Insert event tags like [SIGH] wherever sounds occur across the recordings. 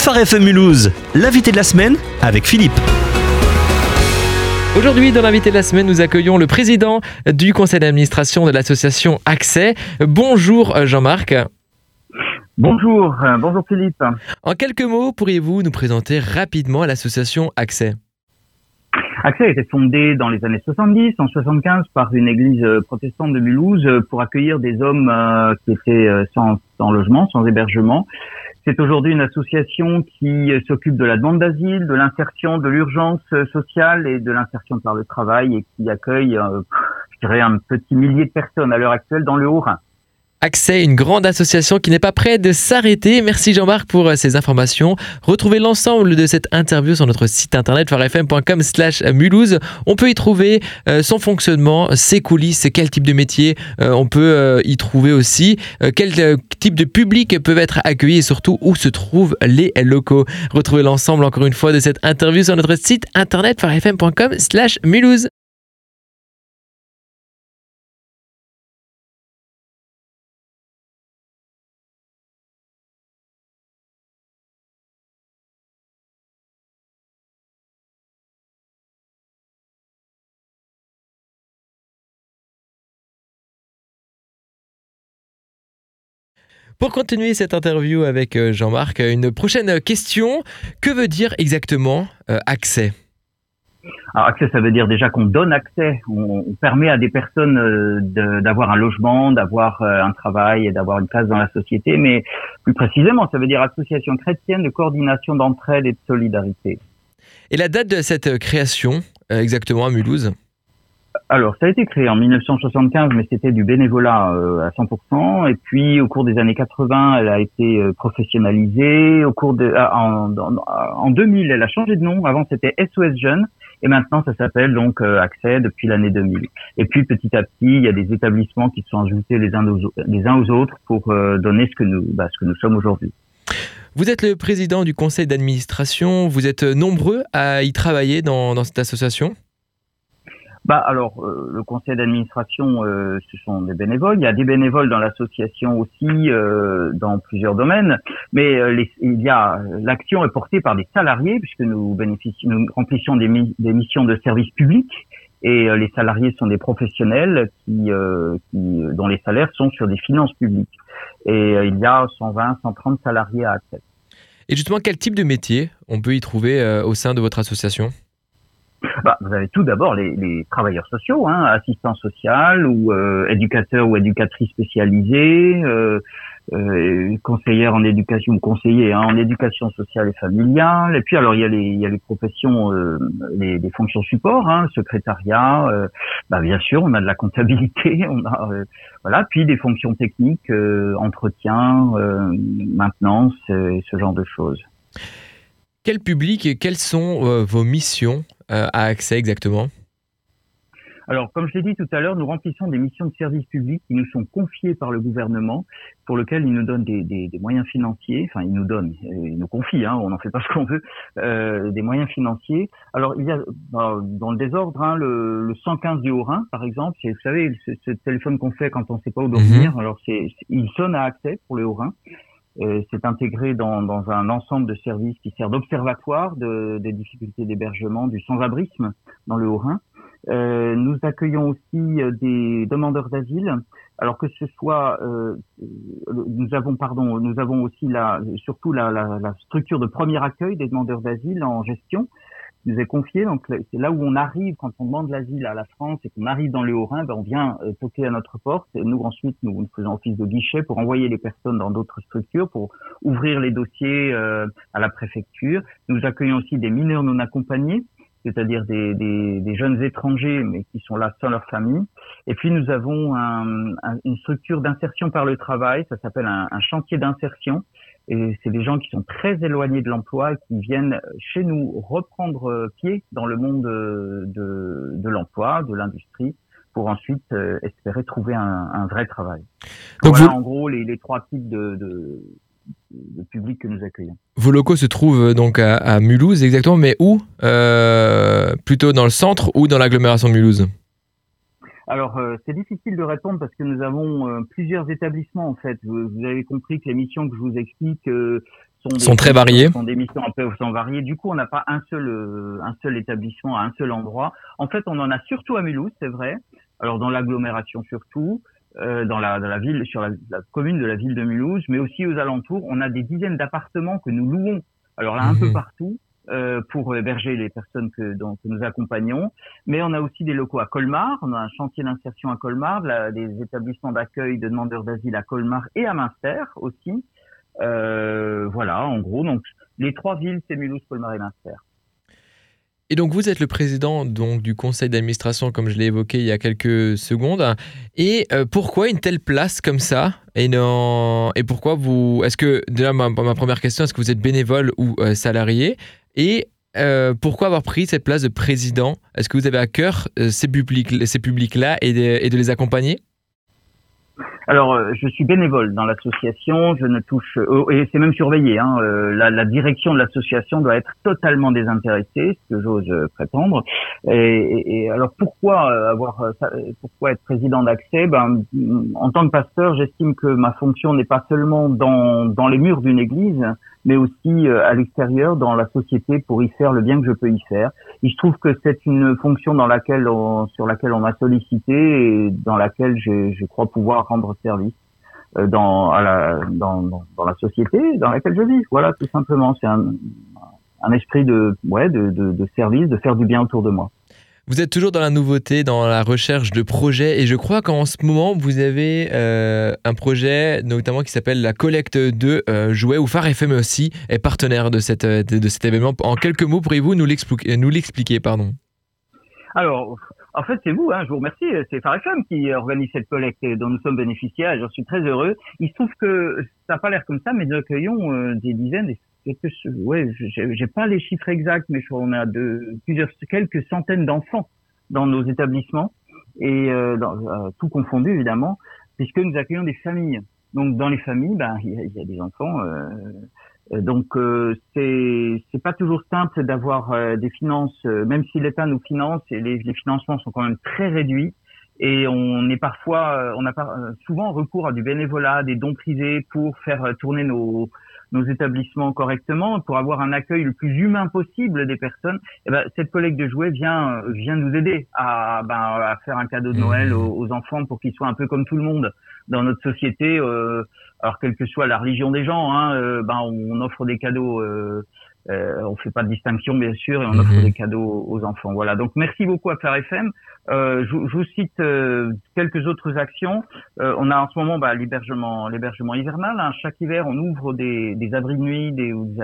Phare FM Mulhouse, l'invité de la semaine avec Philippe. Aujourd'hui, dans l'invité de la semaine, nous accueillons le président du conseil d'administration de l'association Accès. Bonjour Jean-Marc. Bonjour, euh, bonjour Philippe. En quelques mots, pourriez-vous nous présenter rapidement l'association Accès? Accès a été fondé dans les années 70, en 75, par une église euh, protestante de Mulhouse euh, pour accueillir des hommes qui étaient sans, sans logement, sans hébergement. C'est aujourd'hui une association qui s'occupe de la demande d'asile, de l'insertion, de l'urgence sociale et de l'insertion par le travail et qui accueille, je dirais, un petit millier de personnes à l'heure actuelle dans le Haut-Rhin. Accès, une grande association qui n'est pas prête de s'arrêter. Merci Jean-Marc pour euh, ces informations. Retrouvez l'ensemble de cette interview sur notre site internet farfm.com slash Mulhouse. On peut y trouver euh, son fonctionnement, ses coulisses, quel type de métier euh, on peut y trouver aussi, quel type de public peuvent être accueillis et surtout où se trouvent les locaux. Retrouvez l'ensemble encore une fois de cette interview sur notre site internet farfm.com slash Mulhouse. Pour continuer cette interview avec euh, Jean-Marc, une prochaine question. Que veut dire exactement euh, accès? Alors, accès, ça veut dire déjà qu'on donne accès, on, permet à des personnes euh, d'avoir un logement, d'avoir un travail et d'avoir une place dans la société, mais plus précisément, ça veut dire association chrétienne de coordination d'entraide et de solidarité. Et la date de cette création, exactement à Mulhouse? Alors, ça a été créé en 1975, mais c'était du bénévolat euh, à 100%. Et puis, au cours des années 80, elle a été euh, professionnalisée. Au cours de, ah, en, en, 2000, elle a changé de nom. Avant, c'était SOS Jeunes. Et maintenant, ça s'appelle donc euh, Accès depuis l'année 2000. Et puis, petit à petit, il y a des établissements qui se sont ajoutés les uns aux, autres pour donner ce que nous, bah, ce que nous sommes aujourd'hui. Vous êtes le président du conseil d'administration. Vous êtes nombreux à y travailler dans cette association? Bah alors, euh, le conseil d'administration, euh, ce sont des bénévoles. Il y a des bénévoles dans l'association aussi, euh, dans plusieurs domaines. Mais les, il y a l'action est portée par des salariés puisque nous bénéficions, nous remplissons des, missions de service public. Et les salariés sont des professionnels qui, qui, dont les salaires sont sur des finances publiques. Et il y a 120, 130 salariés à accès. Et justement, quel type de métier on peut y trouver au sein de votre association? Bah, vous avez tout d'abord les, les, travailleurs sociaux, hein, assistants sociaux ou euh, éducateurs ou éducatrices spécialisées, euh, euh, conseillères en éducation conseillers hein, en éducation sociale et familiale. Et puis alors il y a les, il y a les professions, euh, les, les, fonctions support, hein, secrétariat. Euh, bah, bien sûr, on a de la comptabilité, [LAUGHS] on a voilà, puis des fonctions techniques, entretien, maintenance, et ce genre de choses. Quel public et quelles sont vos missions euh, a accès exactement? Alors, comme je l'ai dit tout à l'heure, nous remplissons des missions de service public qui nous sont confiées par le gouvernement, pour lequel il nous donne des, des, des moyens financiers. Enfin, il nous donne, euh, il nous confie, hein, on n'en fait pas ce qu'on veut, euh, des moyens financiers. Alors, il y a bah, dans le désordre hein, le, le, 115 du Haut-Rhin, par exemple. Vous savez, ce, ce téléphone qu'on fait quand on ne sait pas où dormir. Mhm. Alors, c'est, il sonne à accès pour le Haut-Rhin. C'est intégré dans, dans, un ensemble de services qui sert d'observatoire de, des difficultés d'hébergement, du sans-abrisme dans le Haut-Rhin. Euh, nous accueillons aussi euh, des demandeurs d'asile. Alors que ce soit, euh, nous avons pardon, nous avons aussi la, surtout la, la, la structure de premier accueil des demandeurs d'asile en gestion nous est confié. Donc c'est là où on arrive quand on demande l'asile à la France et qu'on arrive dans le Haut-Rhin, ben, on vient euh, toquer à notre porte. Nous ensuite nous, nous, faisons office de guichet pour envoyer les personnes dans d'autres structures, pour ouvrir les dossiers euh, à la préfecture. Nous accueillons aussi des mineurs non accompagnés c'est-à-dire des, des, des, jeunes étrangers, mais qui sont là sans leur famille. Et puis nous avons un, une structure d'insertion par le travail, ça s'appelle un, un, chantier d'insertion, et c'est des gens qui sont très éloignés de l'emploi, qui viennent chez nous reprendre euh, pied dans le monde de, de, l'emploi, de l'industrie, pour ensuite euh, espérer trouver un, un, vrai travail. Donc voilà en gros les, les, trois types de, de, de, public que nous accueillons. Vos locaux se trouvent euh, donc à, à Mulhouse exactement, mais où euh, Plutôt dans le centre ou dans l'agglomération de Mulhouse? Alors, euh, c'est difficile de répondre parce que nous avons euh, plusieurs établissements en fait. Vous, avez compris que les missions que je vous explique, euh, sont, très variées. Sont des missions un peu sont variées. Du coup, on n'a pas un seul un seul établissement à un seul endroit. En fait, on en a surtout à Mulhouse, c'est vrai. Alors dans l'agglomération surtout. Euh, dans, la, dans la ville, sur la, la, commune de la ville de Mulhouse, mais aussi aux alentours. On a des dizaines d'appartements que nous louons. Alors là, un peu mhm. partout. Euh, pour héberger les personnes que, nous accompagnons. Mais on a aussi des locaux à Colmar, on a un chantier d'insertion à Colmar, des établissements d'accueil de demandeurs d'asile à Colmar et à Münster aussi. Euh, voilà, en gros, donc les trois villes, c'est Mulhouse, Colmar et Münster. Et donc vous êtes le président donc du conseil d'administration comme je l'ai évoqué il y a quelques secondes. Et euh, pourquoi une telle place comme ça? Et et pourquoi vous Est-ce que déjà ma, première question est-ce que vous êtes bénévole ou salarié? Et euh, pourquoi avoir pris cette place de président? Est-ce que vous avez à cœur ces publics ces publics là et de les accompagner? Alors, euh, je suis bénévole dans l'association, je ne touche euh, et c'est même surveillé. Hein, euh, la, direction de l'association doit être totalement désintéressée, ce que j'ose prétendre. Et, et, alors, pourquoi avoir, pourquoi être président d'accès? Ben, en tant que pasteur, j'estime que ma fonction n'est pas seulement dans les murs d'une église, mais aussi euh, à l'extérieur dans la société pour y faire le bien que je peux y faire. Et je trouve que c'est une fonction dans laquelle sur laquelle on m'a sollicité et dans laquelle je, je crois pouvoir rendre service euh, dans, à la, dans, dans, la société dans laquelle je vis. Voilà, tout simplement. C'est un, un esprit de, ouais, de, de, de service, de faire du bien autour de moi. Vous êtes toujours dans la nouveauté, dans la recherche de projets, et je crois qu'en ce moment, vous avez euh, un projet notamment qui s'appelle la collecte de euh, jouets, où Phare FM aussi est partenaire de, cette, euh, de, cet événement. En quelques mots, pourriez-vous nous l'expliquer pardon? Alors, en fait, c'est vous, hein, je vous remercie. C'est Phare FM qui organise cette collecte dont nous sommes bénéficiaires j'en suis très heureux. Il se trouve que ça n'a pas l'air comme ça, mais nous accueillons des dizaines, des quelques, ouais, j'ai pas les chiffres exacts, mais on a de plusieurs, quelques centaines d'enfants dans nos établissements et euh, euh, tout confondu évidemment, puisque nous accueillons des familles. Donc dans les familles, ben il y, a, des enfants. Euh, donc euh, c'est c'est pas toujours simple d'avoir euh, des finances, même si l'État nous finance et les, les, financements sont quand même très réduits. Et on est parfois, on a souvent recours à du bénévolat, des dons privés pour faire tourner nos nos établissements correctement, pour avoir un accueil le plus humain possible des personnes, eh ben, cette collecte de jouets vient vient nous aider à, ben, à faire un cadeau de Noël mmh. aux, enfants pour qu'ils soient un peu comme tout le monde dans notre société. Euh, alors quelle que soit la religion des gens, hein, euh, ben on offre des cadeaux. Euh, euh, on fait pas de distinction bien sûr et on offre mhm. des cadeaux aux enfants. Voilà. Donc merci beaucoup à Faire FM. Euh, je, je, vous cite euh, quelques autres actions. Euh, on a en ce moment bah, l'hébergement, l'hébergement hivernal. Hein. Chaque hiver, on ouvre des, des abris de nuit, des, ou,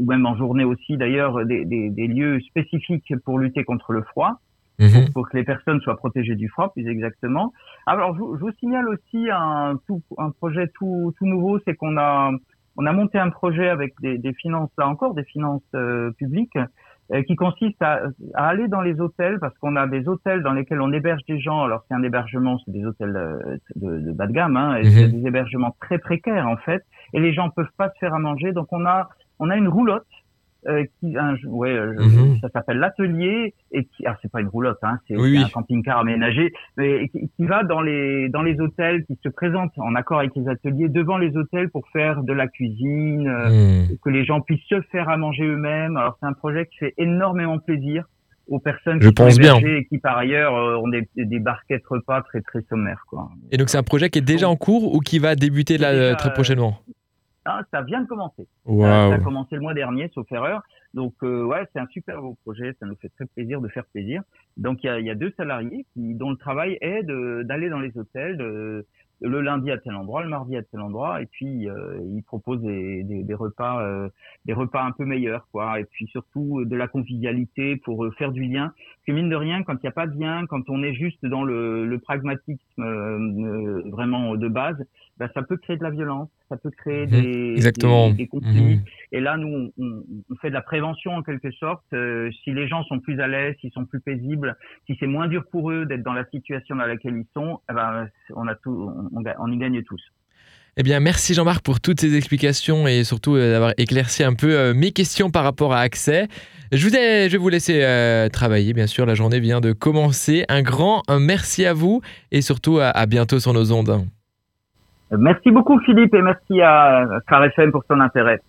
même en journée aussi d'ailleurs, des, des, des, lieux spécifiques pour lutter contre le froid. Mhm. Pour, que les personnes soient protégées du froid, plus exactement. Alors, je, je vous signale aussi un, tout, un projet tout, tout nouveau, c'est qu'on a on a monté un projet avec des, des finances, là encore, des finances euh, publiques, euh, qui consiste à, à, aller dans les hôtels, parce qu'on a des hôtels dans lesquels on héberge des gens. Alors c'est un hébergement, c'est des hôtels euh, de, de, bas de gamme, hein, et c'est mhm. des hébergements très précaires en fait, et les gens peuvent pas se faire à manger. Donc on a on a une roulotte euh, qui, un, ouais, euh, mhm. ça s'appelle l'atelier et qui, ah, c'est pas une roulotte, hein, c'est un camping-car aménagé, mais qui, qui, va dans les dans les hôtels, qui se présente en accord avec les ateliers devant les hôtels pour faire de la cuisine, euh, mhm. que les gens puissent se faire à manger eux-mêmes. Alors c'est un projet qui fait énormément plaisir aux personnes Je qui pense bien. et qui par ailleurs ont des, des barquettes repas très très sommaires quoi. Et donc c'est un projet qui est déjà en cours ou qui va débuter là très prochainement? Ah, ça vient de commencer. Ça, a commencé le mois dernier, sauf erreur. Donc euh, ouais, c'est un super beau projet, ça nous fait très plaisir de faire plaisir. Donc il y a, y a, deux salariés qui, dont le travail est d'aller dans les hôtels, de, le lundi à tel endroit, le mardi à tel endroit, et puis euh, ils proposent des, des, des repas, euh, des repas un peu meilleurs, quoi. Et puis surtout de la convivialité pour euh, faire du lien. Parce que mine de rien, quand il n'y a pas de lien, quand on est juste dans le, le pragmatisme euh, vraiment de base, bah, ça peut créer de la violence, ça peut créer mhm. des, Exactement. des, conflits. Mhm. Et là, nous, on, on, fait de la prévention en quelque sorte. si les gens sont plus à l'aise, s'ils sont plus paisibles, si c'est moins dur pour eux d'être dans la situation dans laquelle ils sont, eh ben, on a tout on, y gagne tous. Eh bien, merci Jean-Marc pour toutes ces explications et surtout euh, d'avoir éclairci un peu euh, mes questions par rapport à Accès. Je, vous je vais vous laisser euh, travailler, bien sûr, la journée vient de commencer. Un grand merci à vous et surtout à bientôt sur nos ondes. Merci beaucoup Philippe et merci à Phare FM pour son intérêt.